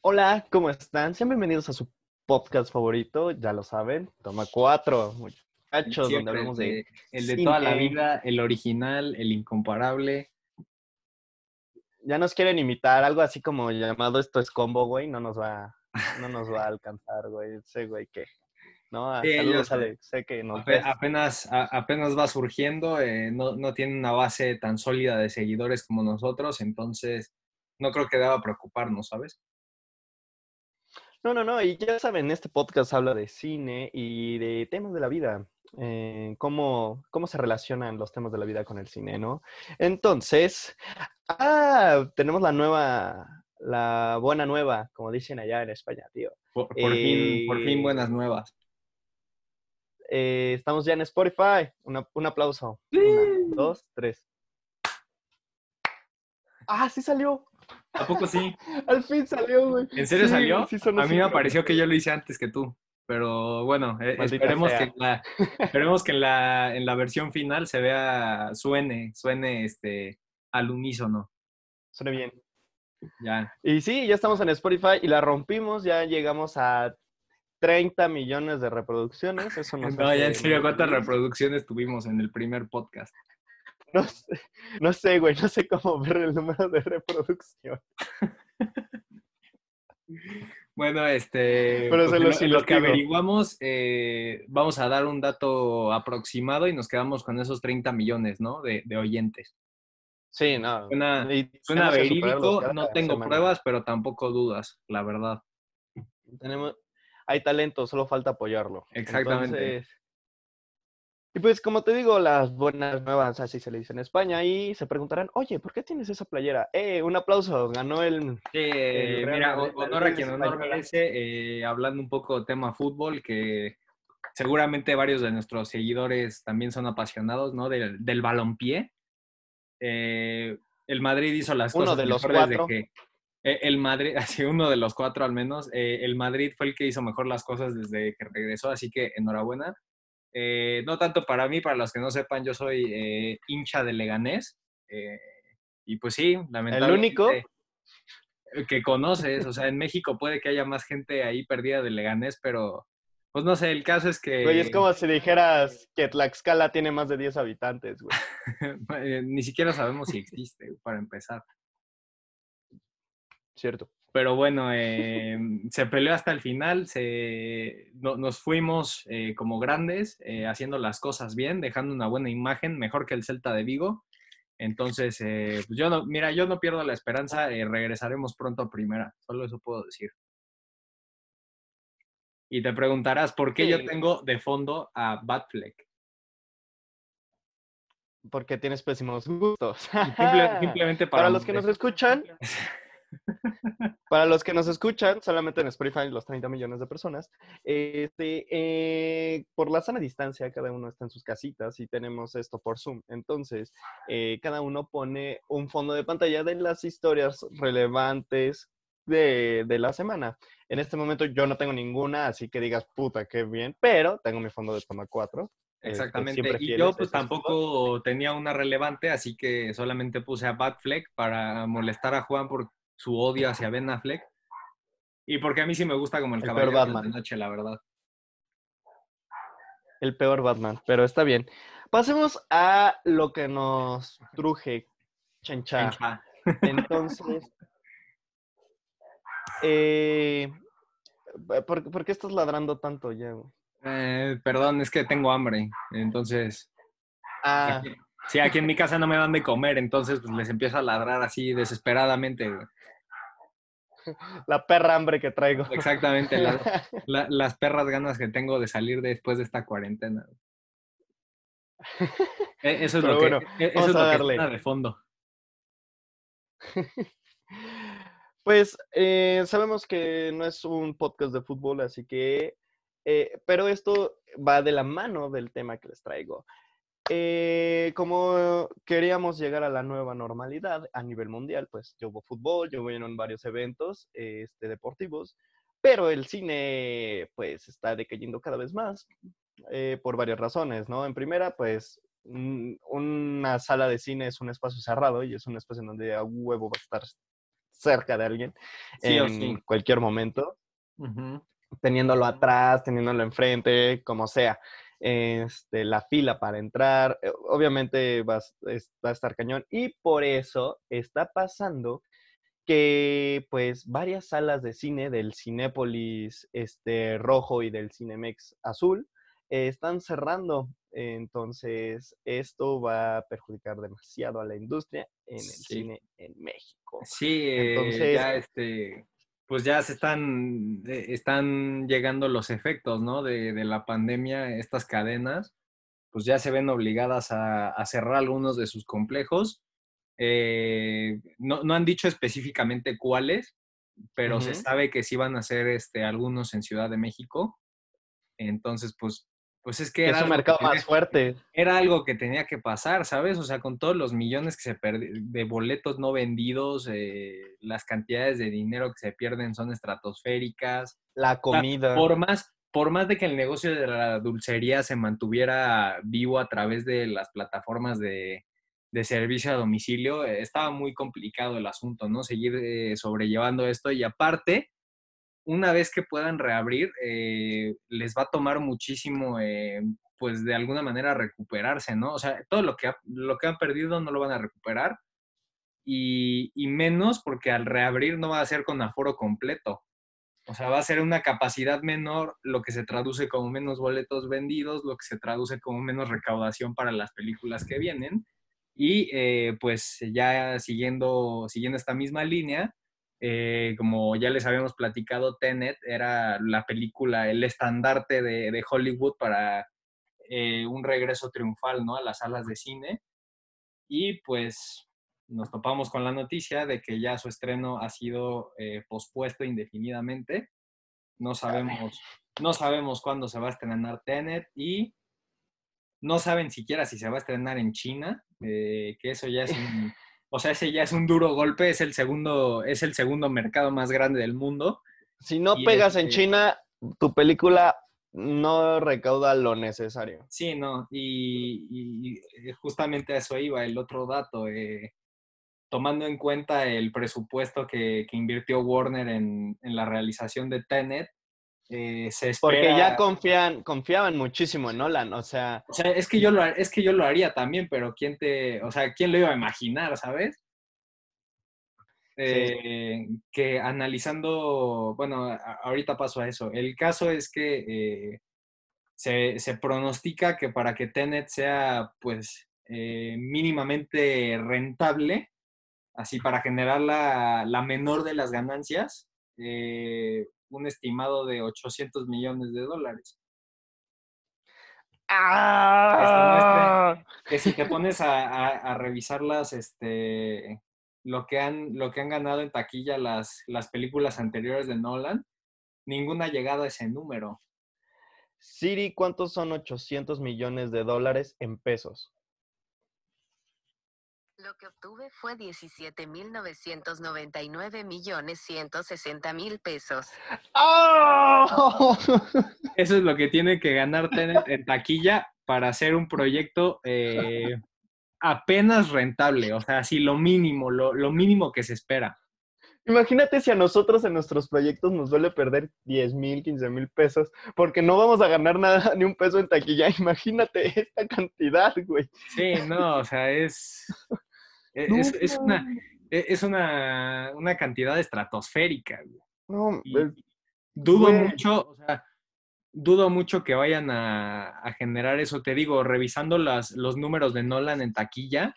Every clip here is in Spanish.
Hola, ¿cómo están? Sean bienvenidos a su podcast favorito, ya lo saben, Toma Cuatro, muchachos, donde hablamos de... El de toda la vida, el original, el incomparable. Ya nos quieren imitar, algo así como llamado esto es combo, güey, no nos va, no nos va a alcanzar, güey, sé, güey, que... No, saludos, sé que nos apenas, apenas va surgiendo, eh, no, no tiene una base tan sólida de seguidores como nosotros, entonces no creo que deba preocuparnos, ¿sabes? No, no, no, y ya saben, este podcast habla de cine y de temas de la vida, eh, cómo, cómo se relacionan los temas de la vida con el cine, ¿no? Entonces, ah, tenemos la nueva, la buena nueva, como dicen allá en España, tío. Por, fin, por fin buenas nuevas. Eh, estamos ya en Spotify. un aplauso. Una, dos, tres. Ah, sí salió. ¿A poco sí? Al fin salió, güey. ¿En serio salió? a mí me pareció que yo lo hice antes que tú. Pero bueno, eh, esperemos que, en la, esperemos que en la, en la versión final se vea, suene, suene este, al unísono. Suene bien. Ya. Y sí, ya estamos en Spotify y la rompimos, ya llegamos a 30 millones de reproducciones. Eso no, no ya en serio, ¿cuántas reproducciones tuvimos en el primer podcast? No sé, no sé, güey, no sé cómo ver el número de reproducción. Bueno, este, Pero lo, que averiguamos, eh, vamos a dar un dato aproximado y nos quedamos con esos 30 millones, ¿no? De, oyentes. Sí, no. Suena, verídico, no tengo pruebas, pero tampoco dudas, la verdad. Tenemos, hay talento, solo falta apoyarlo. Exactamente. Y pues como te digo, las buenas nuevas, así se le dice en España, y se preguntarán, oye, ¿por qué tienes esa playera? Eh, un aplauso, ganó el... mira, honor a quien honor merece, eh, hablando un poco tema fútbol, que seguramente varios de nuestros seguidores también son apasionados, ¿no? Del, del balompié. Eh, el Madrid hizo las uno de los cuatro. que eh, el Madrid, así uno de los cuatro al menos, el Madrid fue el que hizo mejor las cosas desde que regresó, así que enhorabuena. Eh, no tanto para mí, para los que no sepan, yo soy eh, hincha de Leganés. Eh, y pues sí, lamentablemente. El único. Que conoces, o sea, en México puede que haya más gente ahí perdida de Leganés, pero pues no sé, el caso es que. Güey, es como si dijeras que Tlaxcala tiene más de 10 habitantes, güey. Ni siquiera sabemos si existe, para empezar. Cierto. Pero bueno, eh, se peleó hasta el final, se, nos fuimos eh, como grandes, eh, haciendo las cosas bien, dejando una buena imagen, mejor que el Celta de Vigo. Entonces, pues yo no, mira, yo no pierdo la esperanza, regresaremos pronto a primera, solo eso puedo decir. Y te preguntarás, ¿por qué yo tengo de fondo a Batfleck? Porque tienes pésimos gustos. simplemente para, para los que nos escuchan, Para los que nos escuchan, solamente en Spotify, los 30 millones de personas, este, eh, por la sana distancia, cada uno está en sus casitas y tenemos esto por Zoom. Entonces, eh, cada uno pone un fondo de pantalla de las historias relevantes de, la semana. En este momento yo no tengo ninguna, así que digas, puta, qué bien, pero tengo mi fondo de toma 4. Este, Exactamente. y yo pues tampoco tenía una relevante, así que solamente puse a Batfleck para molestar a Juan por su odio hacia Ben Affleck. Y porque a mí sí me gusta como el, caballero de noche, la verdad. El peor Batman, pero está bien. Pasemos a lo que nos truje, Chencha. Entonces, eh, ¿por, qué estás ladrando tanto ya? Eh, perdón, es que tengo hambre, entonces... Ah. Sí, aquí en mi casa no me dan de comer, entonces pues, les empiezo a ladrar así desesperadamente. La perra hambre que traigo. Exactamente, las perras ganas que tengo de salir después de esta cuarentena. E, eso es lo que, e, eso es lo que de fondo. Pues eh, sabemos que no es un podcast de fútbol, así que, eh, pero esto va de la mano del tema que les traigo. Eh, como queríamos llegar a la nueva normalidad a nivel mundial, pues yo hubo fútbol, yo en varios eventos este, deportivos, pero el cine pues está decayendo cada vez más eh, por varias razones, ¿no? En primera, pues una sala de cine es un espacio cerrado y es un espacio en donde a huevo va a estar cerca de alguien en cualquier momento, teniéndolo atrás, teniéndolo enfrente, como sea. Este, la fila para entrar, eh, obviamente va, va a estar cañón y por eso está pasando que pues varias salas de cine del Cinépolis este, rojo y del Cinemex azul eh, están cerrando. Entonces, esto va a perjudicar demasiado a la industria en el cine en México. Sí, entonces ya este, pues ya se están, eh, están llegando los efectos, ¿no? De, la pandemia, estas cadenas, pues ya se ven obligadas a cerrar algunos de sus complejos eh, no, no, han dicho específicamente cuáles, pero se sabe que sí van a ser este, algunos en Ciudad de México. Entonces, pues, pues es que... Es un mercado más fuerte. Era algo que tenía que pasar, ¿sabes? O sea, con todos los millones que se de boletos no vendidos, eh, las cantidades de dinero que se pierden son estratosféricas. La comida. por más, por más de que el negocio de la dulcería se mantuviera vivo a través de las plataformas de, de servicio a domicilio, eh, estaba muy complicado el asunto, ¿no? Seguir eh, sobrellevando esto y aparte, una vez que puedan reabrir, eh, les va a tomar muchísimo, pues de alguna manera recuperarse, ¿no? O sea, todo lo que, lo que han perdido no lo van a recuperar y, y menos porque al reabrir no va a ser con aforo completo. O sea, va a ser una capacidad menor, lo que se traduce como menos boletos vendidos, lo que se traduce como menos recaudación para las películas que vienen y eh, pues ya siguiendo, siguiendo esta misma línea, eh, como ya les habíamos platicado, Tenet era la película, el estandarte de, Hollywood para eh, un regreso triunfal ¿no? a las salas de cine. Y pues nos topamos con la noticia de que ya su estreno ha sido pospuesto indefinidamente. No sabemos, no sabemos cuándo se va a estrenar Tenet y no saben siquiera si se va a estrenar en China, eh, que eso ya es un, o sea, ese ya es un duro golpe, es el segundo, es el segundo mercado más grande del mundo. Si no pegas en este China, tu película no recauda lo necesario. Sí, no, y, justamente a eso iba el otro dato. Eh, tomando en cuenta el presupuesto que, invirtió Warner en, en, la realización de Tenet, eh, Porque ya confían, confiaban muchísimo en Nolan, o sea... O sea, es que, yo lo, es que yo lo haría también, pero ¿quién te... O sea, ¿quién lo iba a imaginar, sabes? Eh, que analizando, bueno, ahorita paso a eso. El caso es que eh, se, pronostica que para que Tenet sea, pues, mínimamente rentable, así para generar la, la menor de las ganancias, un estimado de 800 millones de dólares. ¡Ah! Que, si te pones a, a, revisar este, lo que han, lo que han ganado en taquilla las, las películas anteriores de Nolan, ninguna ha llegado a ese número. Siri, ¿cuántos son 800 millones de dólares en pesos? Lo que obtuve fue 17.999 millones 160 mil pesos. ¡Oh! Eso es lo que tiene que ganar Tenet en taquilla para hacer un proyecto eh, apenas rentable. O sea, así lo mínimo, lo, mínimo que se espera. Imagínate si a nosotros en nuestros proyectos nos duele perder 10 mil, 15 mil pesos, porque no vamos a ganar nada, ni un peso en taquilla. Imagínate esta cantidad, güey. Sí, no, o sea, es. E, es, una, e, es una, una, cantidad estratosférica. No, dudo mucho, o sea, dudo mucho que vayan a, generar eso. Te digo, revisando las, los números de Nolan en taquilla,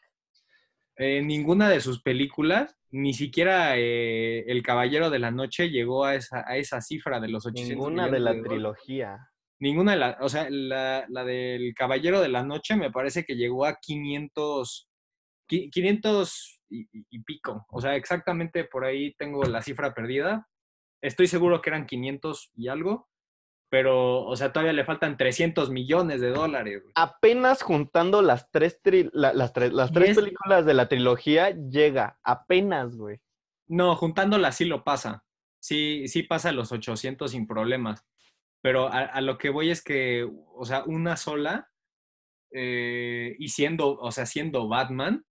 eh, ninguna de sus películas, ni siquiera eh, El Caballero de la Noche llegó a esa, a esa cifra de los 800 Ninguna de la trilogía. Ninguna de las, o sea, la, la, del Caballero de la Noche me parece que llegó a 500, 500 y, pico. O sea, exactamente por ahí tengo la cifra perdida. Estoy seguro que eran 500 y algo, pero, o sea, todavía le faltan 300 millones de dólares. Apenas juntando las tres, las, tres, las tres películas de la trilogía, llega. Apenas, güey. No, juntándolas sí lo pasa. Sí, sí pasa los 800 sin problemas. Pero a, a, lo que voy es que, o sea, una sola eh, y siendo, o sea, siendo Batman,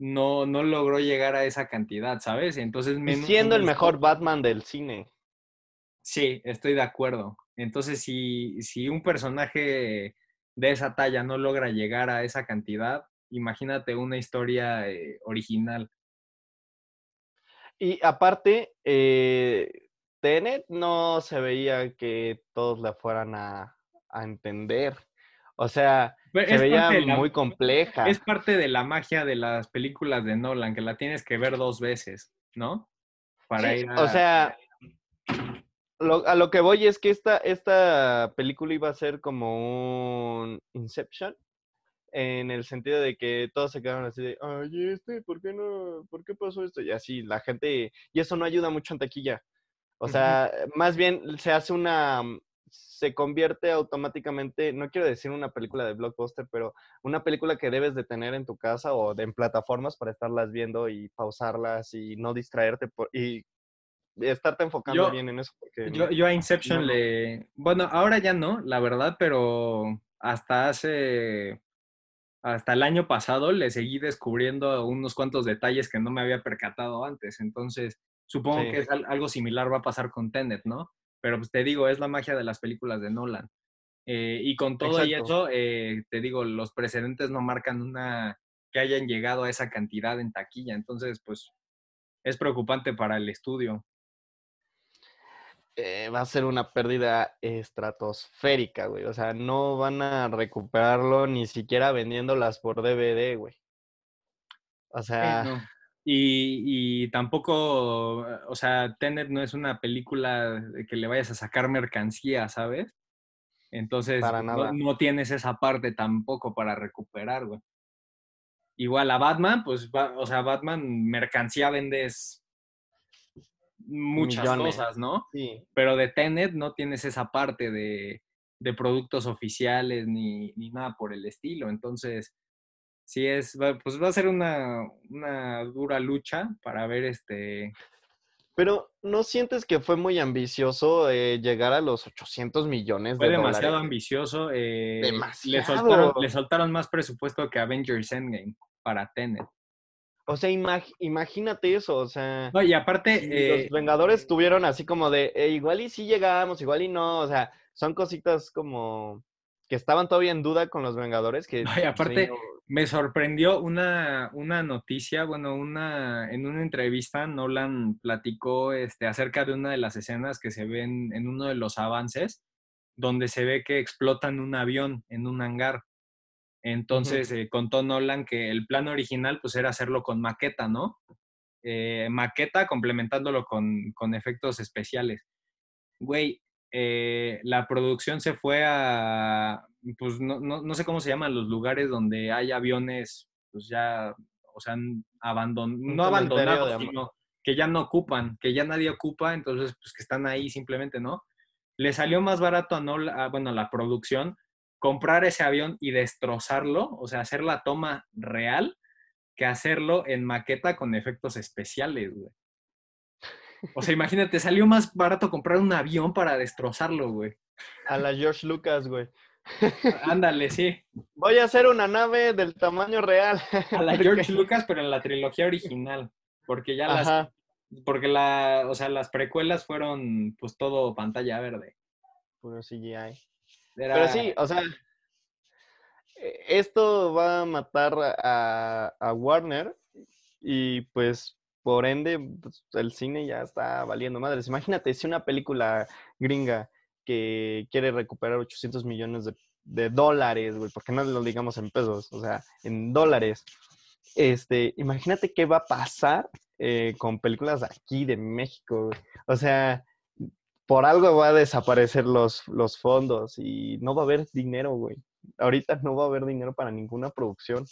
no, no logró llegar a esa cantidad, ¿sabes? Entonces, menos- siendo el mejor Batman del cine. Sí, estoy de acuerdo. Entonces, si, si un personaje de esa talla no logra llegar a esa cantidad, imagínate una historia eh, original. Y aparte, eh, Tenet no se veía que todos la fueran a, a entender. O sea, Pero se veía la- muy compleja. Es parte de la magia de las películas de Nolan, que la tienes que ver dos veces, ¿no? Para Sí, ir O a- sea, lo- a lo que voy es que esta, esta película iba a ser como un Inception, en el sentido de que todos se quedaron así de, ay, este, ¿por qué no? ¿Por qué pasó esto? Y así, la gente, y eso no ayuda mucho en taquilla. O sea, más bien se hace una, se convierte automáticamente, no quiero decir una película de blockbuster, pero una película que debes de tener en tu casa o de, en plataformas para estarlas viendo y pausarlas y no distraerte por, y estarte enfocando Yo- bien en eso. Porque Yo, yo a Inception no, le... Bueno, ahora ya no, la verdad, pero hasta hace... Hasta el año pasado le seguí descubriendo unos cuantos detalles que no me había percatado antes. Entonces, supongo Sí. que es al- algo similar va a pasar con Tenet, ¿no? Pero pues te digo, es la magia de las películas de Nolan. Eh, y con todo y eso, eh, te digo, los precedentes no marcan una que hayan llegado a esa cantidad en taquilla. Entonces, pues, es preocupante para el estudio. eh, va a ser una pérdida estratosférica, güey. O sea, no van a recuperarlo ni siquiera vendiéndolas por DVD, güey. O sea, No. Y, y tampoco, eh, o sea, Tenet no es una película de que le vayas a sacar mercancía, ¿sabes? Entonces, Para no- tienes esa parte tampoco para recuperar, güey. Igual a Batman, pues, va- o sea, Batman mercancía vendes muchas Millones. cosas, ¿no? sí. Pero de Tenet no tienes esa parte de, de productos oficiales ni, ni nada por el estilo. Entonces, sí es, pues va a ser una, una dura lucha para ver este... Pero ¿no sientes que fue muy ambicioso eh, llegar a los 800 millones Fue de demasiado dólares? ambicioso. eh, Le, Demasiado. soltaron, le soltaron más presupuesto que Avengers Endgame para Tenet. O sea, imag- imagínate eso, o sea, No, y aparte, si eh, los Vengadores tuvieron así como de, "Eh, igual y sí llegamos, igual y no, o sea, son cositas como que estaban todavía en duda con los Vengadores, que... No, y aparte, Me sorprendió una, una noticia, bueno, una, en una entrevista Nolan platicó este, acerca de una de las escenas que se ven en uno de los avances, donde se ve que explotan un avión en un hangar. Entonces eh, contó Nolan que el plan original pues era hacerlo con maqueta, ¿no? Eh, maqueta complementándolo con, con efectos especiales. Güey, eh, la producción se fue a, pues no, no, no sé cómo se llaman los lugares donde hay aviones, pues ya, o sea, abandon no abandonados, sino que ya no ocupan, que ya nadie ocupa, entonces pues que están ahí simplemente, ¿no? Le salió más barato a, Nolan, a, bueno, a la producción comprar ese avión y destrozarlo, o sea, hacer la toma real, que hacerlo en maqueta con efectos especiales, güey. O sea, imagínate, salió más barato comprar un avión para destrozarlo, güey. A la George Lucas, güey. Ándale, sí. Voy a hacer una nave del tamaño real. A la George Lucas, pero en la trilogía original. Porque ya las, Ajá. porque la, o sea, las precuelas fueron pues todo pantalla verde. Puro CGI. Era- Pero sí, o sea, eh, esto va a matar a, a Warner y pues por ende pues, el cine ya está valiendo madres. Imagínate si una película gringa que quiere recuperar 800 millones de, de dólares, güey, porque no lo digamos en pesos, o sea, en dólares. Este, imagínate qué va a pasar eh, con películas aquí, de México, güey. O sea, por algo va a desaparecer los, los fondos y no va a haber dinero, güey. Ahorita no va a haber dinero para ninguna producción.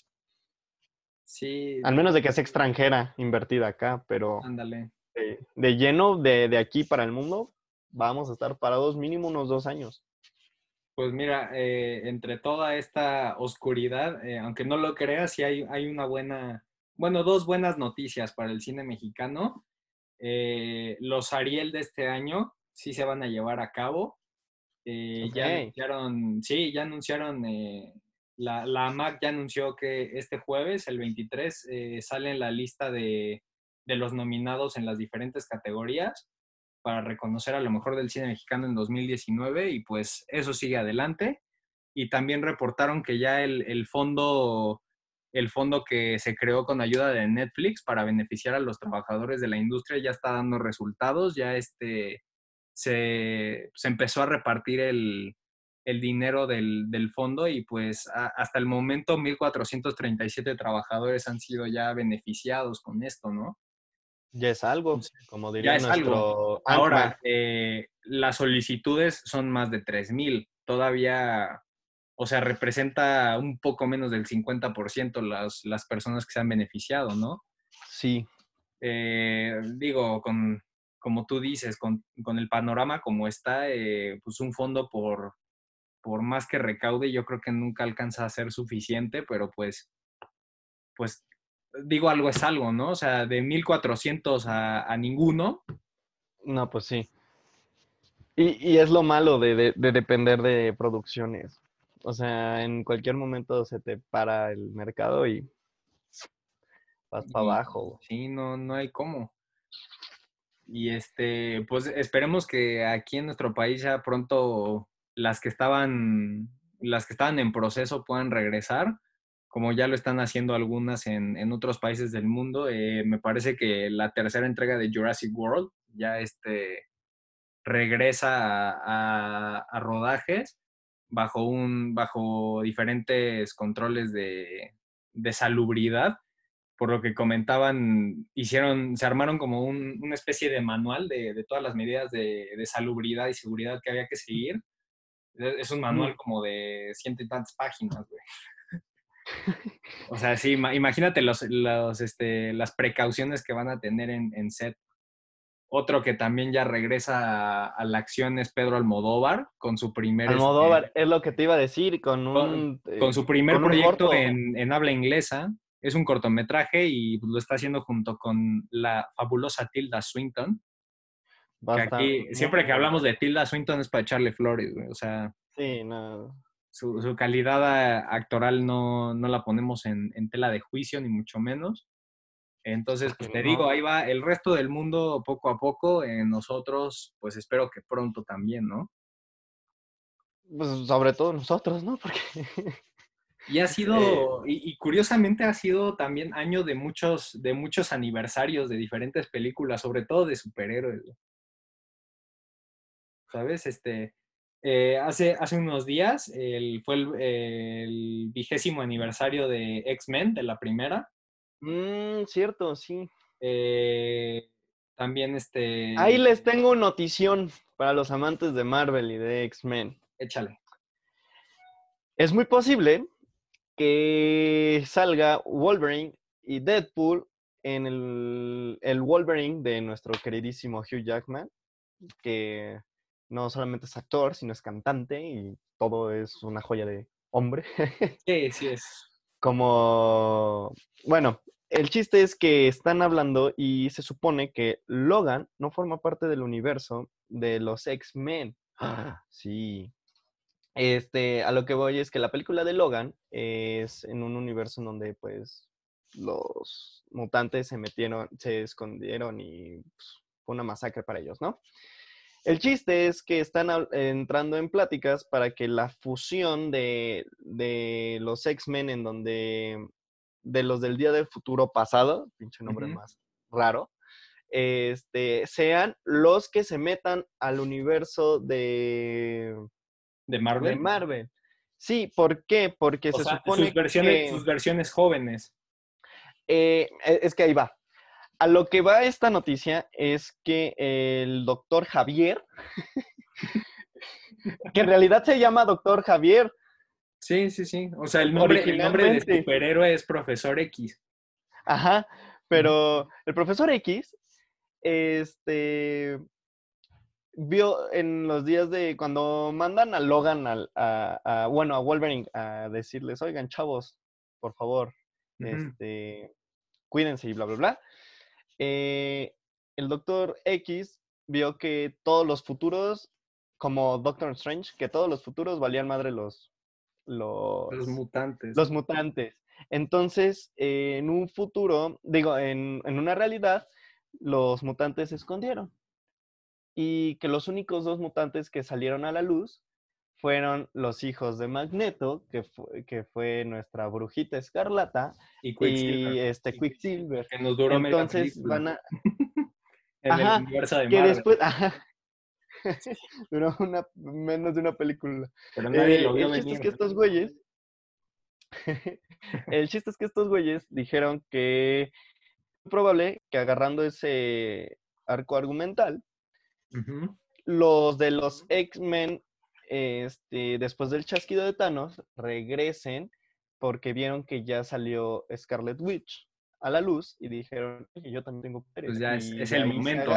Sí, Al menos de que sea extranjera invertida acá, pero ándale. de, de lleno de, de aquí para el mundo, vamos a estar parados mínimo unos dos años. Pues mira, eh, entre toda esta oscuridad, eh, aunque no lo creas, sí hay, hay una buena, bueno, dos buenas noticias para el cine mexicano. Eh, los Ariel de este año sí se van a llevar a cabo. Ya anunciaron, sí, ya anunciaron La, la AMAC ya anunció que este jueves, el 23, eh, sale en la lista de, de los nominados en las diferentes categorías para reconocer a lo mejor del cine mexicano en 2019 y pues eso sigue adelante. Y también reportaron que ya el, el fondo el fondo que se creó con ayuda de Netflix para beneficiar a los trabajadores de la industria ya está dando resultados, ya este, se, se empezó a repartir el, el dinero del, del, fondo y pues a, hasta el momento 1.437 trabajadores han sido ya beneficiados con esto, ¿no? Ya es algo, como diría ya es nuestro algo. Ahora, eh, las solicitudes son más de 3.000. Todavía o sea, representa un poco menos del 50% las, las personas que se han beneficiado, ¿no? Sí. Eh, digo, con, como tú dices, con, con el panorama como está, eh, pues un fondo por, por más que recaude, yo creo que nunca alcanza a ser suficiente, pero pues, pues digo, algo es algo, ¿no? O sea, de 1.400 a, a ninguno. No, pues sí. Y, y es lo malo de, de, de depender de producciones. O sea, en cualquier momento se te para el mercado y vas para abajo. Sí, no, no hay cómo. Y este, pues esperemos que aquí en nuestro país ya pronto las que estaban, las que estaban en proceso puedan regresar, como ya lo están haciendo algunas en, en otros países del mundo. Eh, me parece que la tercera entrega de Jurassic World ya este, regresa a, a, a rodajes bajo, un, bajo diferentes controles de, de salubridad. Por lo que comentaban, hicieron, se armaron como un, una especie de manual de, de todas las medidas de, de, salubridad y seguridad que había que seguir. Es un manual como de ciento y tantas páginas, güey. O sea, sí, imagínate los, los, este, las precauciones que van a tener en, en set. Otro que también ya regresa a, a, la acción es Pedro Almodóvar con su primer... Almodóvar, este, es lo que te iba a decir, con un... Con, con su primer con proyecto en, en, habla inglesa. Es un cortometraje y lo está haciendo junto con la fabulosa Tilda Swinton. Que aquí, siempre que hablamos de Tilda Swinton es para echarle flores, güey. O sea... Sí, no. Su, su calidad actoral no, no la ponemos en, en tela de juicio, ni mucho menos. Entonces, pues te digo, ahí va el resto del mundo poco a poco. Eh, nosotros, pues espero que pronto también, ¿no? Pues sobre todo nosotros, ¿no? Porque... Y ha sido, eh... y, y, curiosamente ha sido también año de muchos, de muchos aniversarios de diferentes películas, sobre todo de superhéroes. ¿Sabes? Este, eh, hace, hace unos días el, fue el, el vigésimo aniversario de X-Men, de la primera. Mm, cierto, sí. Eh, también este. Ahí les tengo notición para los amantes de Marvel y de X-Men. Échale. Es muy posible que salga Wolverine y Deadpool en el, el Wolverine de nuestro queridísimo Hugh Jackman, que no solamente es actor, sino es cantante y todo es una joya de hombre. Sí, sí es. Como, bueno, el chiste es que están hablando y se supone que Logan no forma parte del universo de los X-Men. Ah, sí. Este, a lo que voy es que la película de Logan es en un universo en donde pues los mutantes se metieron, se escondieron y pues, fue una masacre para ellos, ¿no? El chiste es que están entrando en pláticas para que la fusión de, de los X-Men en donde de los del Día del Futuro Pasado, pinche nombre uh -huh. más raro, este, sean los que se metan al universo de... ¿De Marvel? De Marvel. Sí, ¿por qué? Porque o se sea, supone sus versiones, que... Sus versiones jóvenes. Eh, es que ahí va. A lo que va esta noticia es que el doctor Javier, que en realidad se llama doctor Javier, Sí, sí, sí. O sea, el nombre, el nombre de superhéroe es Profesor X. Ajá, pero el Profesor X, este, vio en los días de cuando mandan a Logan, a, a, a bueno, a Wolverine, a decirles, oigan, chavos, por favor, uh -huh. este, cuídense y bla, bla, bla. Eh, el Doctor X vio que todos los futuros, como Doctor Strange, que todos los futuros valían madre los los, Los mutantes. los mutantes. Entonces, eh, en un futuro, digo, en, en una realidad, los mutantes se escondieron. Y que los únicos dos mutantes que salieron a la luz fueron los hijos de Magneto, que fue, que fue nuestra brujita escarlata, y y Quicksilver, este Quicksilver. que nos duró Entonces van a, en ajá, el universo de que Marvel. después, ajá, duró una, menos de una película. pero nadie Eh, lo vio el chiste es que estos güeyes, el chiste es que estos güeyes dijeron que es probable que agarrando ese arco argumental, los de los X-Men, este, después del chasquido de Thanos, regresen porque vieron que ya salió Scarlet Witch a la luz y dijeron, oye, yo también tengo poderes. Pues ya es- el momento.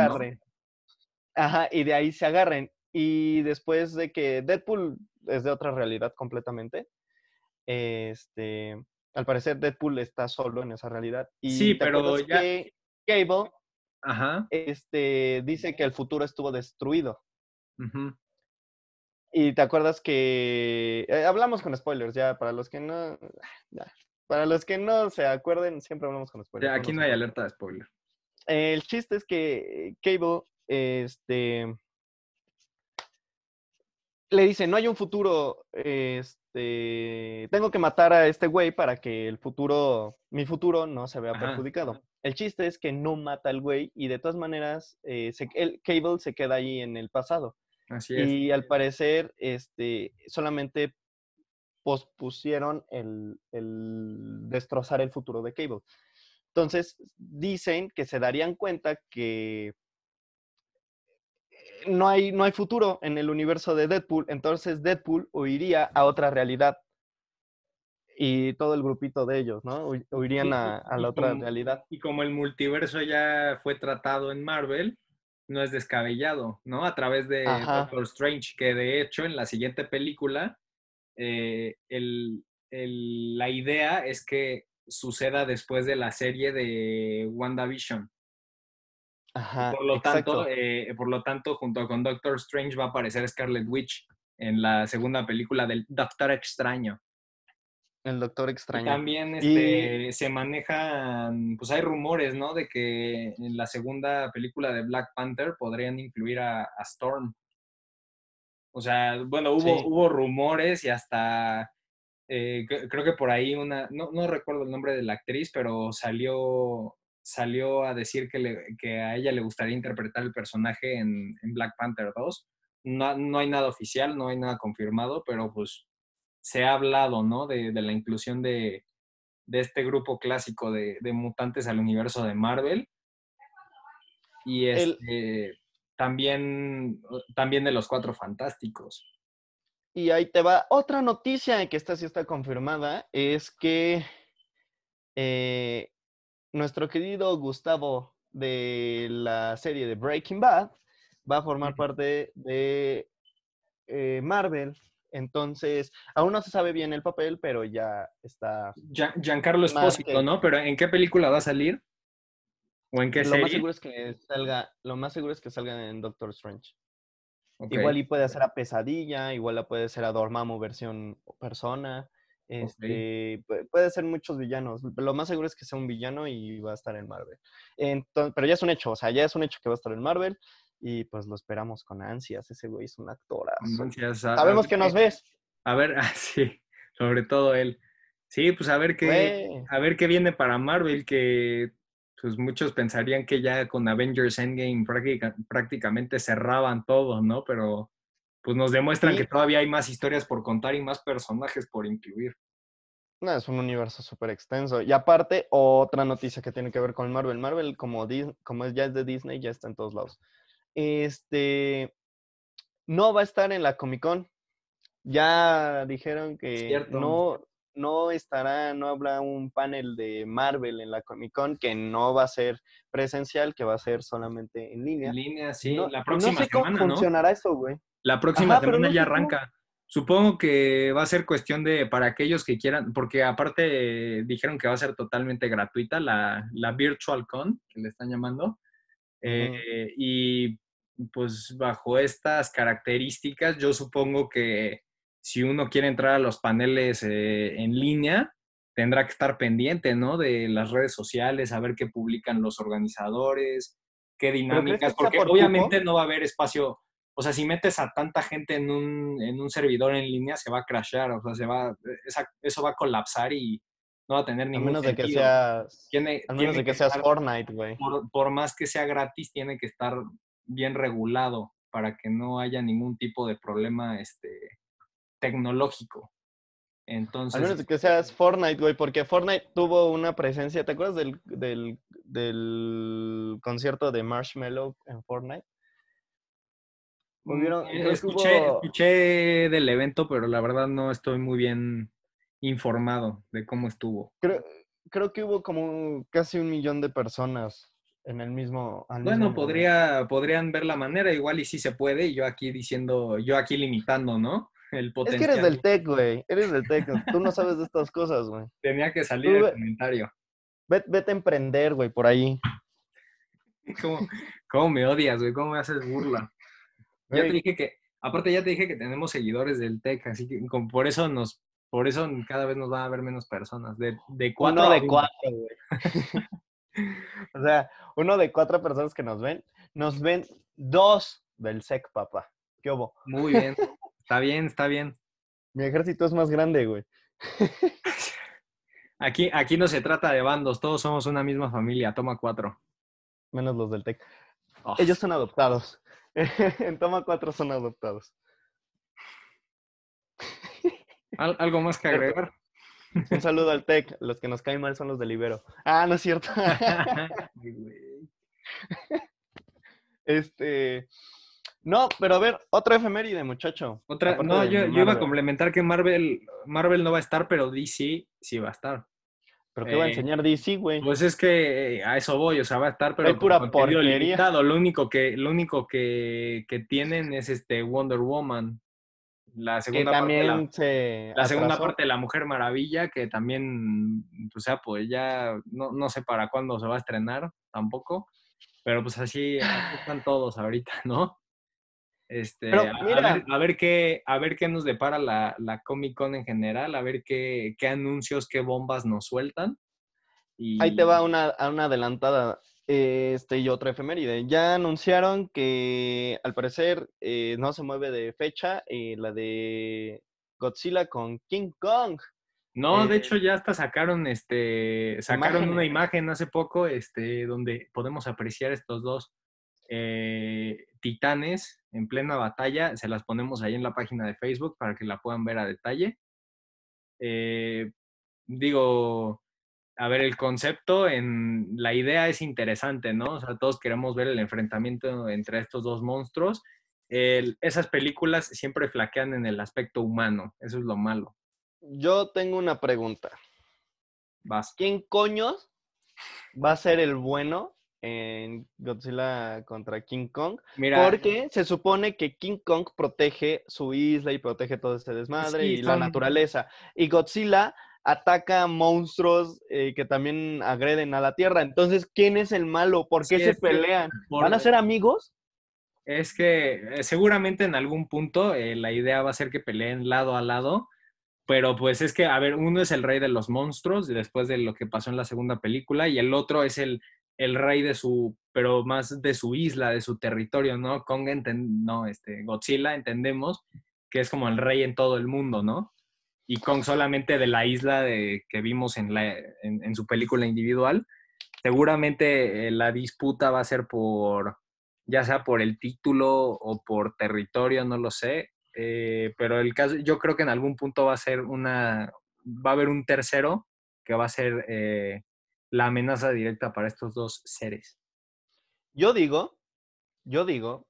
Ajá, y de ahí se agarren. Y después de que Deadpool es de otra realidad completamente, este, al parecer Deadpool está solo en esa realidad. Y Sí, ¿te pero ya- que Cable Ajá. este, dice que el futuro estuvo destruido. ujú. Y te acuerdas que eh, hablamos con spoilers ya para los que no ya, para los que no se acuerden siempre hablamos con Ya, spoilers. aquí se no hay alerta de spoiler. El chiste es que Cable este le dice, "No hay un futuro, este, tengo que matar a este güey para que el futuro, mi futuro no se vea Ajá. perjudicado." El chiste es que no mata al güey y de todas maneras eh, se- el Cable se queda ahí en el pasado. Así es. Y al parecer, este, solamente pospusieron el, el destrozar el futuro de Cable. Entonces, dicen que se darían cuenta que eh, no hay, no hay futuro en el universo de Deadpool, entonces Deadpool huiría a otra realidad. Y todo el grupito de ellos, ¿no? Hu- Huirían a, la otra como- realidad. Y como el multiverso ya fue tratado en Marvel, no es descabellado, ¿no? A través de Ajá. Doctor Strange, que de hecho en la siguiente película, eh, el- el- la idea es que suceda después de la serie de WandaVision. Ajá, por, lo exacto. tanto, eh, por lo tanto, junto con Doctor Strange va a aparecer Scarlet Witch en la segunda película del Doctor Extraño. El Doctor Y Extraño. también este, se manejan, pues hay rumores, ¿no? De que en la segunda película de Black Panther podrían incluir a, a Storm. O sea, bueno, hubo, Sí. hubo rumores y hasta, eh, cre- creo que por ahí una, no, no recuerdo el nombre de la actriz, pero salió, salió a decir que, le- que a ella le gustaría interpretar el personaje en, en Black Panther 2. No, no hay nada oficial, no hay nada confirmado, pero pues se ha hablado, ¿no? De, de la inclusión de, de este grupo clásico de, de mutantes al universo de Marvel. Y El- este, también, también de los cuatro fantásticos. Y ahí te va otra noticia que esta sí está confirmada, es que eh, nuestro querido Gustavo de la serie de Breaking Bad va a formar parte de eh, Marvel. Entonces, aún no se sabe bien el papel, pero ya está. Gian- Giancarlo Espósito, que- ¿no? Pero ¿en qué película va a salir? ¿O en qué Lo serie? más seguro es que salga, lo más seguro es que salga en Doctor Strange. Igual y puede hacer a Pesadilla, igual la puede ser a Dormammu versión persona. Este, pu- puede ser muchos villanos. Lo más seguro es que sea un villano y va a estar en Marvel. Entonces, pero ya es un hecho, o sea, ya es un hecho que va a estar en Marvel y pues lo esperamos con ansias. Ese güey es un actorazo. Entonces, a- a Sabemos que nos ves. A ver, ah, sí, sobre todo él. Sí, pues a ver qué, Güey. a ver qué viene para Marvel, que pues muchos pensarían que ya con Avengers Endgame práctica- prácticamente cerraban todo, ¿no? Pero pues nos demuestran Sí. que todavía hay más historias por contar y más personajes por incluir. No, es un universo súper extenso. Y aparte, otra noticia que tiene que ver con Marvel. Marvel, como, como ya es de Disney, ya está en todos lados. Este, no va a estar en la Comic Con. Ya dijeron que Cierto. no, no estará, no habrá un panel de Marvel en la Comic Con, que no va a ser presencial, que va a ser solamente en línea. En línea, sí, No- la no próxima cómo semana, ¿no? funcionará eso, güey. La próxima Ajá, semana ya cómo. arranca. Supongo que va a ser cuestión de, para aquellos que quieran, porque aparte eh, dijeron que va a ser totalmente gratuita la, la Virtual Con, que le están llamando. Eh, y pues bajo estas características, yo supongo que si uno quiere entrar a los paneles eh, en línea, tendrá que estar pendiente, ¿no? De las redes sociales, saber qué publican los organizadores, qué dinámicas, porque obviamente no va a haber espacio. O sea, si metes a tanta gente en un, en un servidor en línea, se va a crashear, o sea, se va, eso va a colapsar y no va a tener ningún a menos sentido. De que seas, tiene, menos de que, seas Fortnite, güey. Por, por, más que sea gratis, tiene que estar bien regulado para que no haya ningún tipo de problema este, tecnológico. Entonces, a menos de que seas Fortnite, güey, porque Fortnite tuvo una presencia, ¿te acuerdas del, del, del concierto de Marshmallow en Fortnite? Escuché, hubo... escuché del evento, pero la verdad no estoy muy bien informado de cómo estuvo. Creo, creo que hubo como casi un millón de personas en el mismo. bueno, mismo podría, podrían ver la manera, igual y sí se puede, y yo aquí diciendo, yo aquí limitando, ¿no? El potencial. Es que eres del tech, güey. Eres del tech. Tú no sabes de estas cosas, güey. Tenía que salir Tú, el comentario. Vete, vete a emprender, güey, por ahí. ¿Cómo, ¿Cómo, me odias, güey? ¿Cómo me haces burla? Ya te dije que, aparte ya te dije que tenemos seguidores del tech, así que como por eso nos, por eso cada vez nos van a ver menos personas. De, de cuatro. Uno de cuatro, güey. o sea, uno de cuatro personas que nos ven, nos ven dos del SEC, papá. ¿Qué hubo? Muy bien. Está bien, está bien. Mi ejército es más grande, güey. Aquí, aquí no se trata de bandos, todos somos una misma familia. Toma cuatro. Menos los del TEC. Oh. Ellos son adoptados. en Toma cuatro son adoptados. ¿Al ¿Algo más que agregar? Un saludo al TEC. Los que nos caen mal son los del Ibero. Ah, no es cierto. este. No, pero a ver, otra efeméride, muchacho. Otra, no, yo, yo, iba a complementar que Marvel, Marvel no va a estar, pero DC sí va a estar. ¿Pero qué eh, va a enseñar DC, güey? Pues es que a eso voy, o sea, va a estar, pero es pura porquería. Limitado. Lo único que, lo único que, que, tienen es este Wonder Woman. La segunda, que también parte, la, se la segunda parte de La Mujer Maravilla, que también, o sea, pues ya no, no sé para cuándo se va a estrenar tampoco, pero pues así, así están todos ahorita, ¿no? Este, Pero, a, ver, a, ver, qué, a ver qué nos depara la, la, Comic Con en general, a ver qué, qué anuncios, qué bombas nos sueltan. Y... Ahí te va una, una adelantada este, y otra efeméride. Ya anunciaron que al parecer eh, no se mueve de fecha eh, la de Godzilla con King Kong. No, eh, de hecho ya hasta sacaron este sacaron una imagen hace poco este donde podemos apreciar estos dos eh, titanes en plena batalla. Se las ponemos ahí en la página de Facebook para que la puedan ver a detalle. Eh, digo, a ver, el concepto, en la idea es interesante, ¿no? O sea, todos queremos ver el enfrentamiento entre estos dos monstruos. El, esas películas siempre flaquean en el aspecto humano, eso es lo malo. Yo tengo una pregunta. Vas. ¿Quién coños va a ser el bueno en Godzilla contra King Kong. Mira, porque se supone que King Kong protege su isla y protege todo este desmadre Sí, y la naturaleza. Y Godzilla ataca monstruos eh, que también agreden a la Tierra. Entonces, ¿quién es el malo? ¿Por qué Sí, se pelean? por- ¿Van a ser amigos? Es que eh, seguramente en algún punto eh, la idea va a ser que peleen lado a lado, pero pues es que, a ver, uno es el rey de los monstruos después de lo que pasó en la segunda película y el otro es el, el rey de su, pero más de su isla, de su territorio, ¿no? Kong, no, este, Godzilla entendemos que es como el rey en todo el mundo, ¿no? Y Kong solamente de la isla de, que vimos en, la, en, en su película individual. Seguramente eh, la disputa va a ser por, ya sea por el título o por territorio, no lo sé. eh, pero el caso, yo creo que en algún punto va a ser una, va a haber un tercero que va a ser eh, la amenaza directa para estos dos seres. Yo digo, yo digo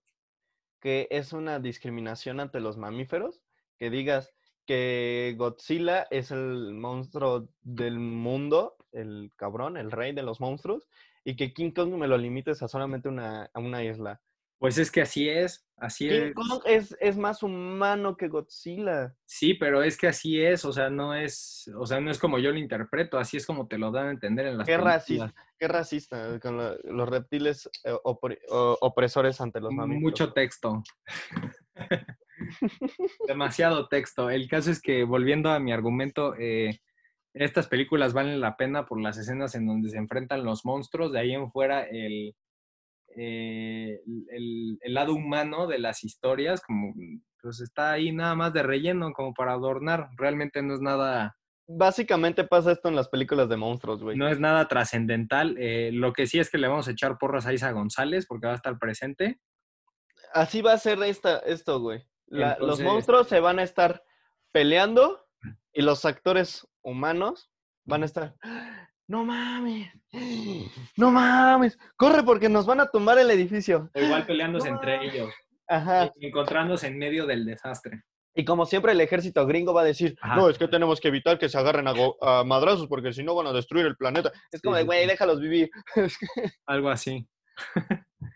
que es una discriminación ante los mamíferos, que digas que Godzilla es el monstruo del mundo, el cabrón, el rey de los monstruos, y que King Kong me lo limites a solamente una, a una isla. Pues es que así es, así King es. Kong es, es más humano que Godzilla. Sí, pero es que así es, o sea, no es, o sea, no es como yo lo interpreto, así es como te lo dan a entender en las Qué películas. racista, qué racista con lo- los reptiles eh, opresores ante los mamíferos. Mucho texto. Demasiado texto. El caso es que, volviendo a mi argumento, eh, estas películas valen la pena por las escenas en donde se enfrentan los monstruos. De ahí en fuera, el, eh, el, el lado humano de las historias, como pues está ahí nada más de relleno, como para adornar. Realmente no es nada Básicamente pasa esto en las películas de monstruos, güey. no es nada trascendental. Eh, lo que sí es que le vamos a echar porras a Isa González porque va a estar presente. Así va a ser esta, esto, güey. La- los Entonces- monstruos se van a estar peleando y los actores humanos van a estar. No mames. No mames. Corre porque nos van a tumbar el edificio. Igual peleándose No entre mames. ellos, Ajá. encontrándose en medio del desastre. Y como siempre, el ejército gringo va a decir: Ajá. No, es que tenemos que evitar que se agarren a, madrazos porque si no van a destruir el planeta. Es como de, güey, déjalos vivir. Algo así.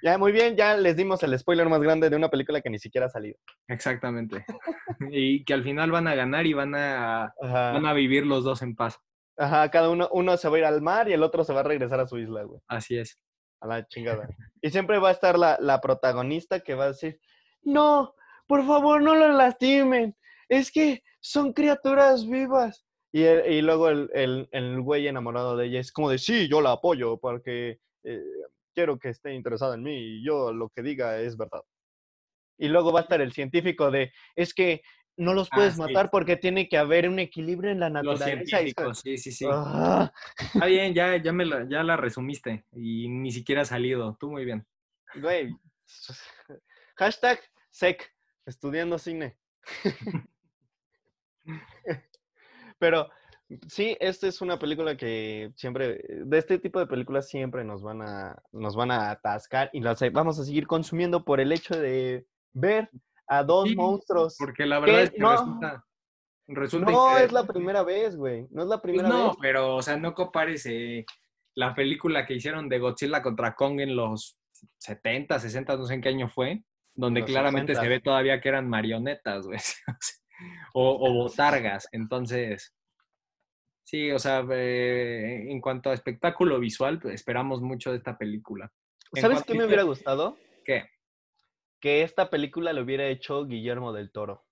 Ya, muy bien, ya les dimos el spoiler más grande de una película que ni siquiera ha salido. Exactamente. y que al final van a ganar y van a, Ajá. van a vivir los dos en paz. Ajá, cada uno, uno se va a ir al mar y el otro se va a regresar a su isla, güey. Así es. A la chingada. Y siempre va a estar la, la protagonista que va a decir, no, por favor, no lo lastimen. Es que son criaturas vivas. Y, el- y luego el, el, el güey enamorado de ella es como de, sí, yo la apoyo porque eh, quiero que esté interesada en mí y yo lo que diga es verdad. Y luego va a estar el científico de, es que no los Ah, puedes sí. matar porque tiene que haber un equilibrio en la Los naturaleza. Científicos, sí, sí, sí. "Ah". Está bien, ya, ya, me la, ya la resumiste y ni siquiera ha salido. Tú muy bien. Güey. Hashtag SEC, estudiando cine. Pero sí, esta es una película que siempre, de este tipo de películas siempre nos van a, nos van a atascar y las vamos a seguir consumiendo por el hecho de ver a dos Sí, monstruos. Porque la verdad es que No. resulta, resulta No es la primera vez, güey. No es la Pues primera no, vez. pero, o sea, no compares eh, la película que hicieron de Godzilla contra Kong en los 70, 60, no sé en qué año fue, donde Los claramente 60. se ve todavía que eran marionetas, güey. o, o botargas. Entonces, sí, o sea, eh, en cuanto a espectáculo visual, pues, esperamos mucho de esta película. ¿Sabes qué me hubiera gustado? ¿Qué? Que esta película lo hubiera hecho Guillermo del Toro.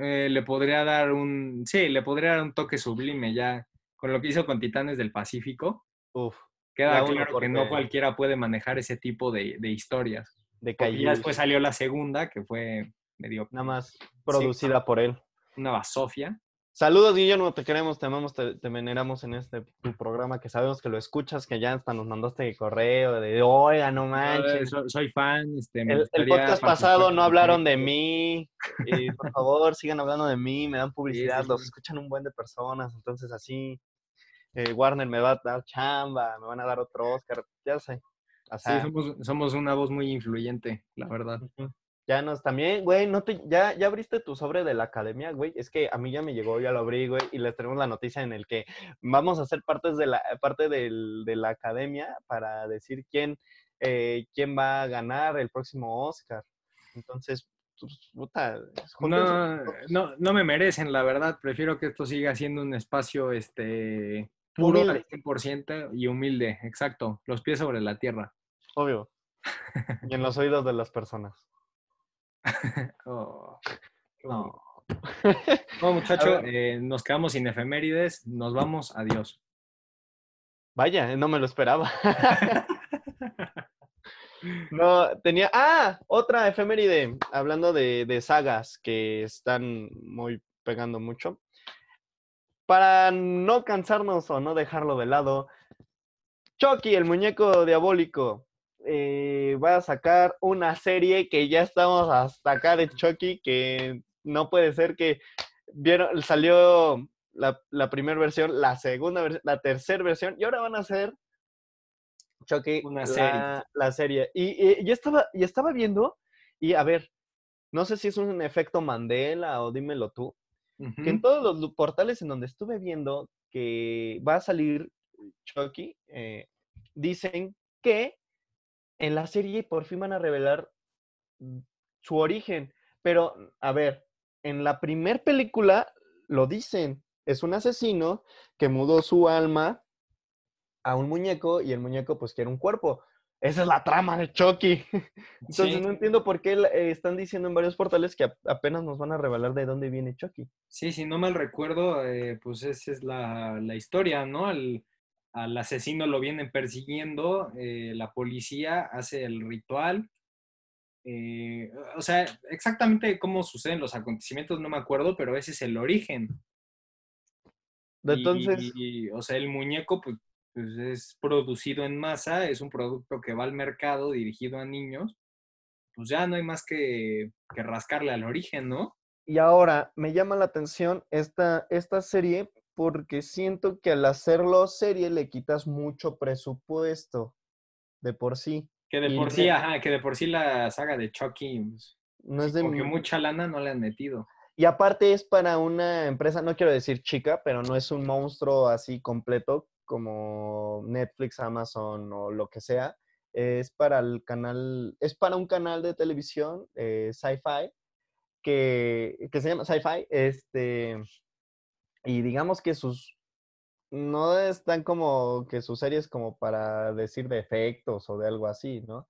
Eh, le podría dar un, sí, le podría dar un toque sublime ya con lo que hizo con Titanes del Pacífico. Uf, Queda claro que no cualquiera puede manejar ese tipo de, de historias. de Caillou. después salió la segunda, que fue medio Nada más producida por él. una basofia. Saludos, Guillermo, te queremos, te amamos, te, te veneramos en este tu programa que sabemos que lo escuchas, que ya hasta nos mandaste correo de, oiga, no manches. soy, soy fan. Este, me El, el podcast pasado no hablaron de mí. y por favor, sigan hablando de mí, me dan publicidad, sí, los sí. escuchan un buen de personas, entonces así eh, Warner me va a dar chamba, me van a dar otro Oscar, ya sé. O Sí, sea, somos, somos una voz muy influyente, la verdad. Ujú. Ya nos también, güey, no te, ya, ya abriste tu sobre de la academia, güey. Es que a mí ya me llegó, ya lo abrí, güey, y les tenemos la noticia en el que vamos a ser partes de la, parte del- de la academia para decir quién, eh, quién va a ganar el próximo Oscar. Entonces, pues, puta, No, no, no me merecen, la verdad. Prefiero que esto siga siendo un espacio este, puro Humilde. al 100% y humilde. Exacto. Los pies sobre la tierra. obvio. Y en los oídos de las personas. Oh, No. No, muchacho, eh, nos quedamos sin efemérides. Nos vamos. Adiós. Vaya, no me lo esperaba. No, tenía. ¡Ah! Otra efeméride. Hablando de, de sagas que están muy pegando mucho. Para no cansarnos o no dejarlo de lado, Chucky, el muñeco diabólico, eh, va a sacar una serie que ya estamos hasta acá de Chucky, que no puede ser que vieron, salió la, la primera versión, la segunda versión, la tercera versión, y ahora van a hacer Chucky, Una la, serie. la serie. Y, y yo estaba, y estaba viendo, y a ver, no sé si es un efecto Mandela o dímelo tú, que en todos los portales en donde estuve viendo que va a salir Chucky, eh, dicen que en la serie por fin van a revelar mm, su origen. Pero, a ver, en la primer película lo dicen, es un asesino que mudó su alma a un muñeco y el muñeco pues quiere un cuerpo. Esa es la trama de Chucky. Entonces Sí. no entiendo por qué eh, están diciendo en varios portales que ap- apenas nos van a revelar de dónde viene Chucky. Sí, si no mal recuerdo, eh, pues esa es la, la historia, ¿no? Al, al asesino lo vienen persiguiendo, eh, la policía hace el ritual. eh, o sea, exactamente cómo suceden los acontecimientos no me acuerdo, pero ese es el origen. Y- Entonces, y, o sea, el muñeco pues, pues, es producido en masa, es un producto que va al mercado dirigido a niños. Pues ya no hay más que, que rascarle al origen, ¿no? y ahora me llama la atención esta, esta serie porque siento que al hacerlo serie le quitas mucho presupuesto de por sí. Que de Y por sí, de- ajá, que de por sí la saga de Chucky, pues, No es de porque mucha lana no le han metido. Y aparte es para una empresa, no quiero decir chica, pero no es un monstruo así completo como Netflix, Amazon o lo que sea. Es para el canal, es para un canal de televisión, eh, Sci-Fi, que, que se llama Sci-Fi, este, y digamos que sus, no están como que sus series como para decir de efectos o de algo así, ¿no?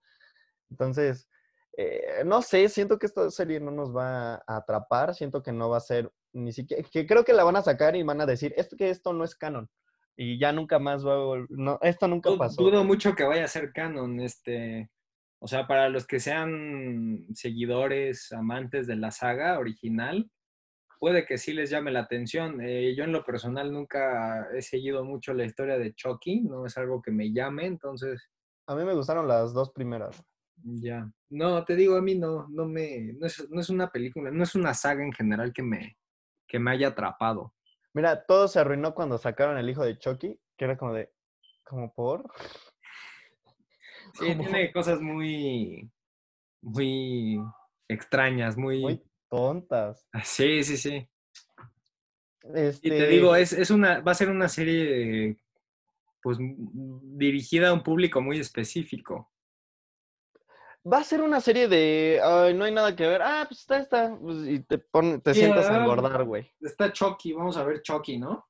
Entonces, eh, no sé, siento que esta serie no nos va a atrapar, siento que no va a ser ni siquiera, que creo que la van a sacar y van a decir, esto que esto no es canon. Y ya nunca más va a no, esto nunca pasó. Dudo mucho que vaya a ser canon, este, o sea, para los que sean seguidores, amantes de la saga original, puede que sí les llame la atención. Eh, yo en lo personal nunca he seguido mucho la historia de Chucky, no es algo que me llame, entonces A mí me gustaron las dos primeras. ya. No, te digo, a mí no, no me, no es, no es una película, no es una saga en general que me, que me haya atrapado. Mira, todo se arruinó cuando sacaron el hijo de Chucky, que era como de, como por. Sí, tiene cosas muy, muy extrañas, muy... muy tontas. Sí, sí, sí. Este, Y te digo, es, es una, va a ser una serie pues m- dirigida a un público muy específico. Va a ser una serie de, ay, no hay nada que ver. Ah, pues está, está. pues, y te, pone, te Sí, sientas a ah, engordar, güey. Está Chucky, vamos a ver Chucky, ¿no?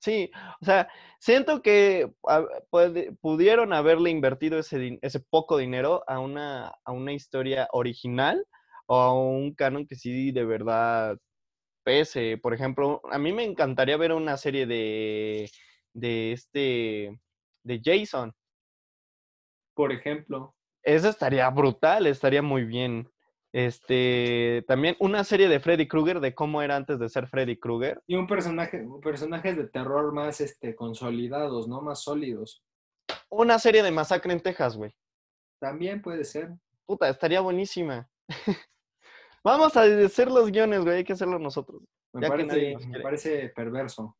Sí, o sea, siento que a- puede- pudieron haberle invertido ese, ese poco dinero a una, a una historia original o a un canon que sí de verdad pese. Por ejemplo, a mí me encantaría ver una serie de, de este, de Jason. Por ejemplo. Eso estaría brutal, estaría muy bien. Este, también una serie de Freddy Krueger, de cómo era antes de ser Freddy Krueger. Y un personaje, personajes de terror más este, consolidados, ¿no? Más sólidos. Una serie de Masacre en Texas, güey. También puede ser. Puta, estaría buenísima. Vamos a hacer los guiones, güey, hay que hacerlo nosotros. Me, parece perverso.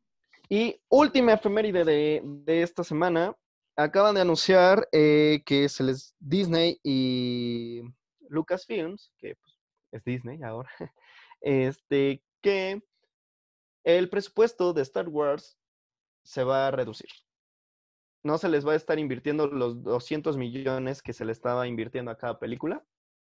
Y última efeméride de, de esta semana. Acaban de anunciar eh, que se les Disney y Lucasfilms, que pues, es Disney ahora, este, que el presupuesto de Star Wars se va a reducir. No se les va a estar invirtiendo los 200 millones que se le estaba invirtiendo a cada película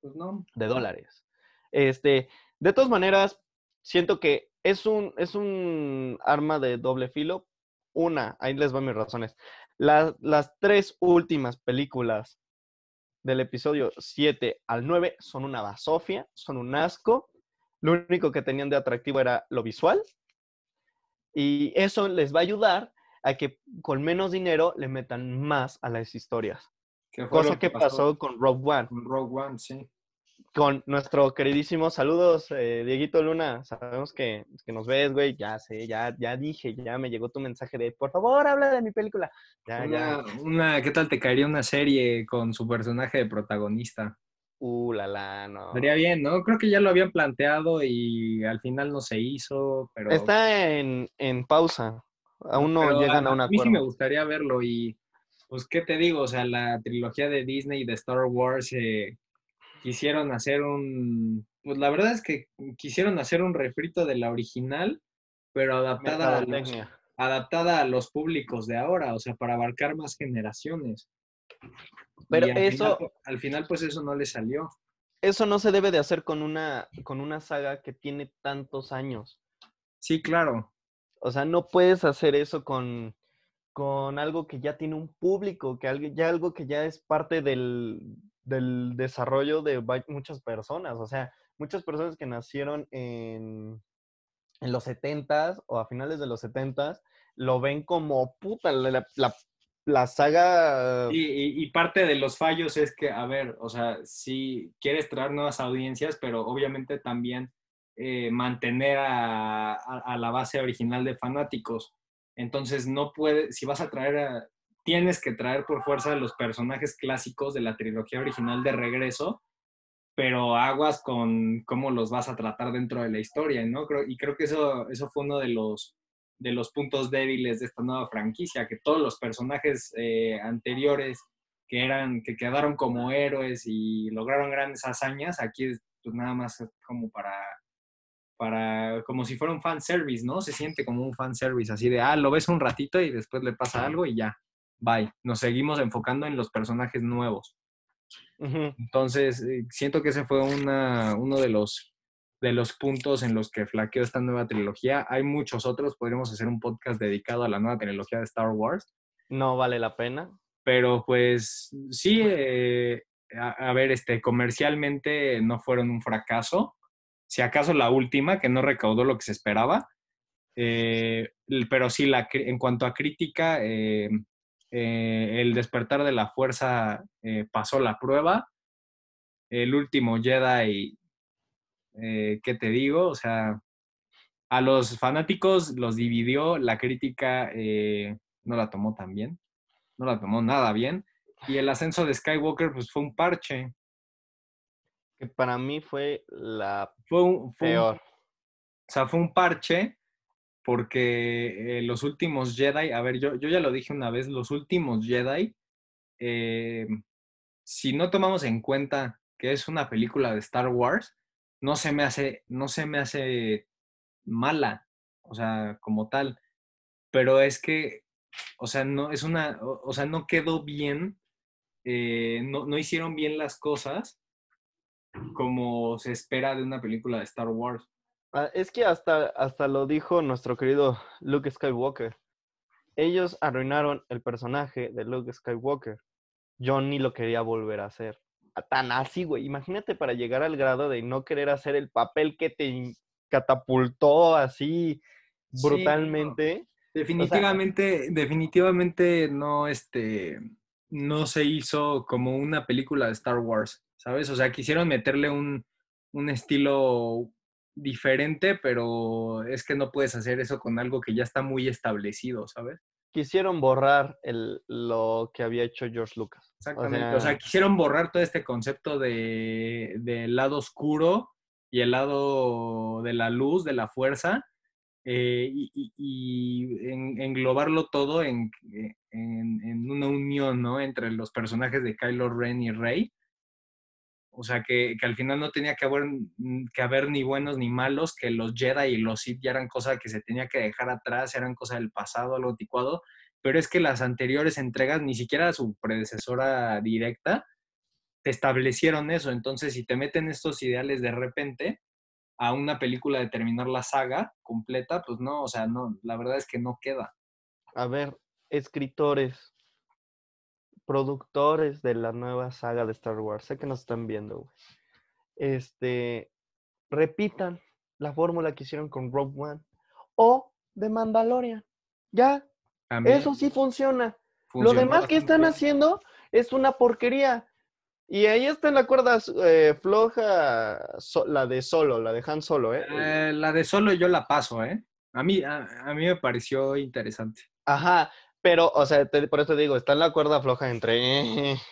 Pues no. de dólares. Este, de todas maneras, siento que es un, es un arma de doble filo. Una, ahí les van mis razones. La- las tres últimas películas del episodio 7 al 9 son una basofia, son un asco. Lo único que tenían de atractivo era lo visual. Y eso les va a ayudar a que con menos dinero le metan más a las historias. Cosa que pasó con Rogue One con Rogue One, sí. Con nuestro queridísimo saludos, eh, Dieguito Luna. Sabemos que, que nos ves, güey. Ya sé, ya, ya dije, ya me llegó tu mensaje de por favor, habla de mi película. Ya, ya. Una, ¿qué tal te caería una serie con su personaje de protagonista? Uh, la, la, no. Estaría bien, ¿no? Creo que ya lo habían planteado y al final no se hizo, pero... Está en, en pausa. Aún no pero llegan a un mí sí me gustaría verlo y, pues, ¿qué te digo? O sea, la trilogía de Disney y de Star Wars eh, quisieron hacer un... Pues la verdad es que quisieron hacer un refrito de la original, pero adaptada a los, adaptada a los públicos de ahora, o sea, para abarcar más generaciones. Pero al eso- final, al final, pues eso no le salió. Eso no se debe de hacer con una, con una saga que tiene tantos años. Sí, claro. O sea, no puedes hacer eso con, con algo que ya tiene un público, que algo, ya algo que ya es parte del, del desarrollo de muchas personas. O sea, muchas personas que nacieron en, en los 70s o a finales de los 70s lo ven como puta, la, la- saga. Y, parte de los fallos es que, a ver, o sea, si quieres traer nuevas audiencias, pero obviamente también eh, mantener a, a- la base original de fanáticos. Entonces, no puedes, si vas a traer a, tienes que traer por fuerza los personajes clásicos de la trilogía original de regreso, pero aguas con cómo los vas a tratar dentro de la historia, ¿no? Y creo que eso, fue uno de los, puntos débiles de esta nueva franquicia, que todos los personajes eh, anteriores que eran, que quedaron como héroes y lograron grandes hazañas, aquí es pues nada más como para, para, como si fuera un fanservice, ¿no? Se siente como un fanservice, así de, ah, lo ves un ratito y después le pasa algo y ya, bye. Nos seguimos enfocando en los personajes nuevos. Ujú. Entonces, eh, siento que ese fue una, uno de los, de los puntos en los que flaqueó esta nueva trilogía. Hay muchos otros, podríamos hacer un podcast dedicado a la nueva trilogía de Star Wars, No vale la pena. pero pues sí, eh, a, a ver, este, comercialmente no fueron un fracaso. Si acaso la última, que no recaudó lo que se esperaba, eh, pero sí, la, en cuanto a crítica, eh, eh, el despertar de la fuerza eh, pasó la prueba. El último Jedi, eh, ¿qué te digo? O sea, a los fanáticos los dividió, la crítica eh, no la tomó tan bien, no la tomó nada bien. Y el ascenso de Skywalker, pues fue un parche. Que para mí fue la Fue un, fue un- peor. O sea, fue un parche porque eh, los últimos Jedi, a ver, yo, yo ya lo dije una vez, los últimos Jedi, eh, si no tomamos en cuenta que es una película de Star Wars, no se me hace, no se me hace mala, o sea, como tal. Pero es que, o sea, no, es una, o, sea, no quedó bien, eh, no, no hicieron bien las cosas como se espera de una película de Star Wars. Ah, Es que hasta, hasta lo dijo nuestro querido Luke Skywalker. Ellos arruinaron el personaje de Luke Skywalker. Yo ni lo quería volver a hacer. Ah, Tan así, güey. Imagínate para llegar al grado de no querer hacer el papel que te catapultó así Sí, no. brutalmente. Definitivamente, definitivamente no, este, no se hizo como una película de Star Wars, ¿sabes? O sea, quisieron meterle un, un estilo diferente, pero es que no puedes hacer eso con algo que ya está muy establecido, ¿sabes? Quisieron borrar el, lo que había hecho George Lucas. Exactamente. O sea, quisieron borrar todo este concepto de, del lado oscuro y el lado de la luz, de la fuerza, eh, y, y- y en- englobarlo todo en, en- en una unión, ¿no? Entre los personajes de Kylo Ren y Rey. O sea, que, que al final no tenía que haber, mm, que haber ni buenos ni malos, que los Jedi y los Sith ya eran cosas que se tenía que dejar atrás, eran cosas del pasado, algo anticuado. Pero es que las anteriores entregas, ni siquiera su predecesora directa, te establecieron eso. Entonces, si te meten estos ideales de repente a una película de terminar la saga completa, pues no, o sea, no, la verdad es que no queda. A ver, escritores, productores de la nueva saga de Star Wars, sé que nos están viendo, güey. Este, repitan la fórmula que hicieron con Rogue One o de Mandalorian. Ya, También eso sí funciona. Lo demás que están haciendo es una porquería. Y ahí está en la cuerda eh, floja so- la de Solo, la de Han Solo, ¿eh? Eh, la de solo yo la paso, ¿eh? A mí, a, a mí me pareció interesante. Ajá, pero, o sea, te- por eso te digo, está en la cuerda floja entre,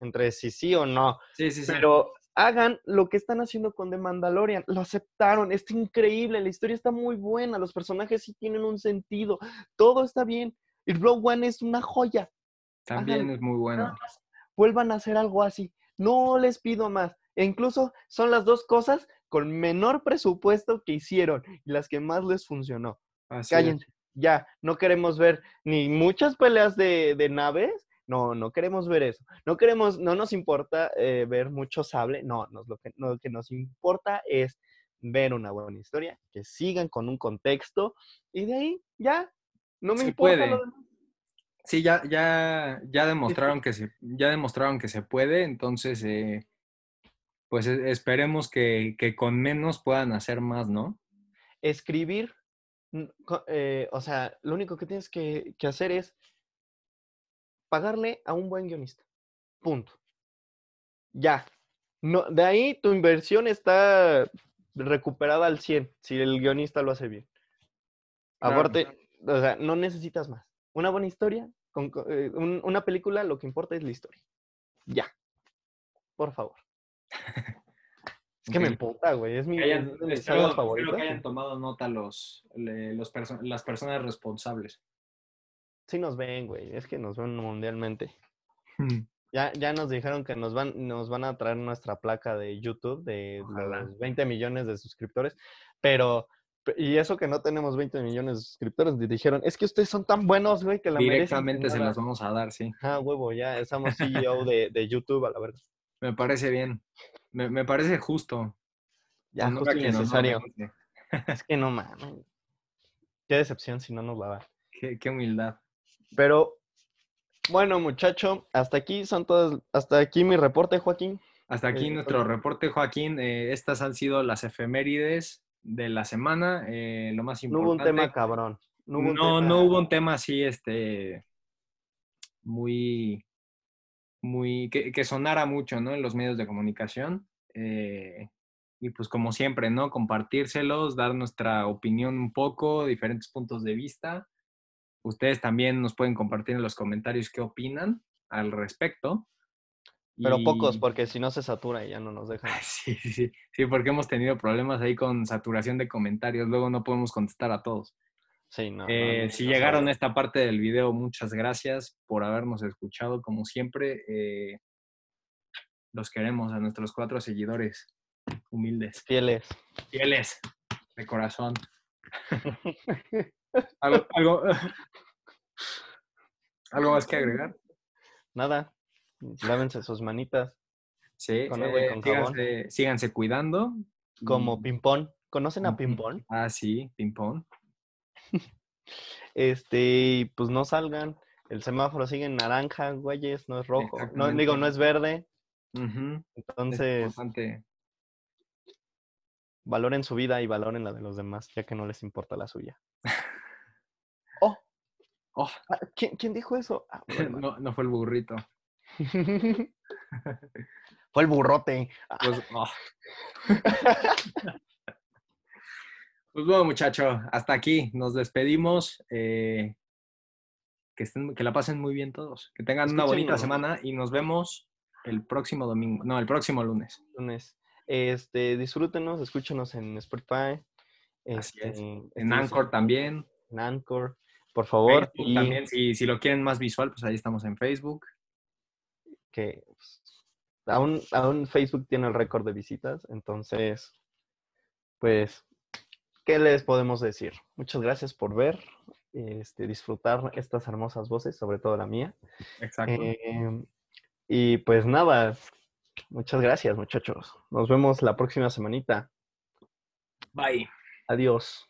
entre si sí o no. Sí, sí, sí. Pero hagan lo que están haciendo con The Mandalorian. Lo aceptaron, está increíble, la historia está muy buena, los personajes sí tienen un sentido, todo está bien. Y Rogue One es una joya. También es muy más Vuelvan a hacer algo así. No les pido más. E incluso son las dos cosas con menor presupuesto que hicieron y las que más les funcionó. Así es. Ya, no queremos ver ni muchas peleas de, de naves, no, no queremos ver eso. No queremos, no nos importa eh, ver mucho sable, no, nos, lo, que, lo que nos importa es ver una buena historia, que sigan con un contexto y de ahí ya, no me Se importa puede. lo demás. Sí, ya, ya, ya demostraron que se, ya demostraron que se puede, entonces eh, pues e- esperemos que, que con menos puedan hacer más, ¿no? Escribir, eh, o sea, lo único que tienes que, que hacer es pagarle a un buen guionista. Punto. Ya. No, de ahí tu inversión está recuperada al 100 si el guionista lo hace bien. Claro. Aparte, o sea, no necesitas más. Una buena historia, con, co- eh, un- una película, lo que importa es la historia. Ya. Por favor. Es que me emputa, güey. Es mi, Que hayan- es de mis espero, que hayan tomado nota los, le- los perso- las personas responsables. Sí nos ven, güey. Es que nos ven mundialmente. Ya, ya nos dijeron que nos van, nos van a traer nuestra placa de YouTube de Ojalá. los 20 millones de suscriptores, pero, pe- y eso que no tenemos 20 millones de suscriptores, di- dijeron, es que ustedes son tan buenos, güey, que la merecen, Directamente se señora". las vamos a dar, sí. Ah, huevo, ya estamos CEO de, de YouTube, a la verdad. Me parece bien. Me, me parece justo. Ya, justo y quien honor necesario. Es que no mames. Qué decepción si no nos la da. Qué, qué humildad. Pero, bueno, muchacho, hasta aquí son todas, hasta aquí mi reporte, Joaquín. Hasta aquí Eh, nuestro reporte, Joaquín. Eh, estas han sido las efemérides de la semana. Eh, lo más No importante. hubo un tema cabrón. No hubo un no, tema- no hubo un tema así, este, muy, muy, que, que sonara mucho, ¿no? En los medios de comunicación. Eh, y pues como siempre, ¿no? Compartírselos, dar nuestra opinión un poco, diferentes puntos de vista. Ustedes también nos pueden compartir en los comentarios qué opinan al respecto. Pero pocos, porque si no se satura y ya no nos dejan. Sí, sí, sí, sí, porque hemos tenido problemas ahí con saturación de comentarios. Luego no podemos contestar a todos. Sí, no. no, Eh, no, si no llegaron a sabe. esta parte del video, muchas gracias por habernos escuchado. Como siempre, eh, los queremos a nuestros cuatro seguidores humildes, Fieles. fieles, de corazón. ¿Algo, algo, algo más que agregar? Nada. Lávense sus manitas. Sí, Con agua y eh, con jabón. síganse, síganse cuidando. Como y- Pimpón. ¿Conocen a. Pimpón? Ah, sí, ping-pong. Este, pues no salgan. El semáforo sigue en naranja, güeyes, no es rojo. No, digo, no es verde. Entonces, valoren su vida y valoren la de los demás, ya que no les importa la suya. Oh, Oh, ah, ¿quién, quién dijo eso? Ah, bueno, no, no fue el burrito. Fue el burrote. Ah, Pues, oh. Pues bueno, muchacho, hasta aquí nos despedimos. eh, que, estén, que la pasen muy bien todos. Que tengan una bonita semana y nos vemos el próximo domingo. No, el próximo lunes. lunes. Este, disfrútenos, escúchenos en Spotify. Así es. este, En Anchor también. En Anchor, por favor. Facebook y también. Si, si lo quieren más visual, pues ahí estamos en Facebook. que pues, aún, aún Facebook tiene el récord de visitas, entonces, pues, ¿qué les podemos decir? Muchas gracias por ver, este, disfrutar estas hermosas voces, sobre todo la mía. Exacto. Eh, y pues nada, muchas gracias muchachos. Nos vemos la próxima semanita. Bye. Adiós.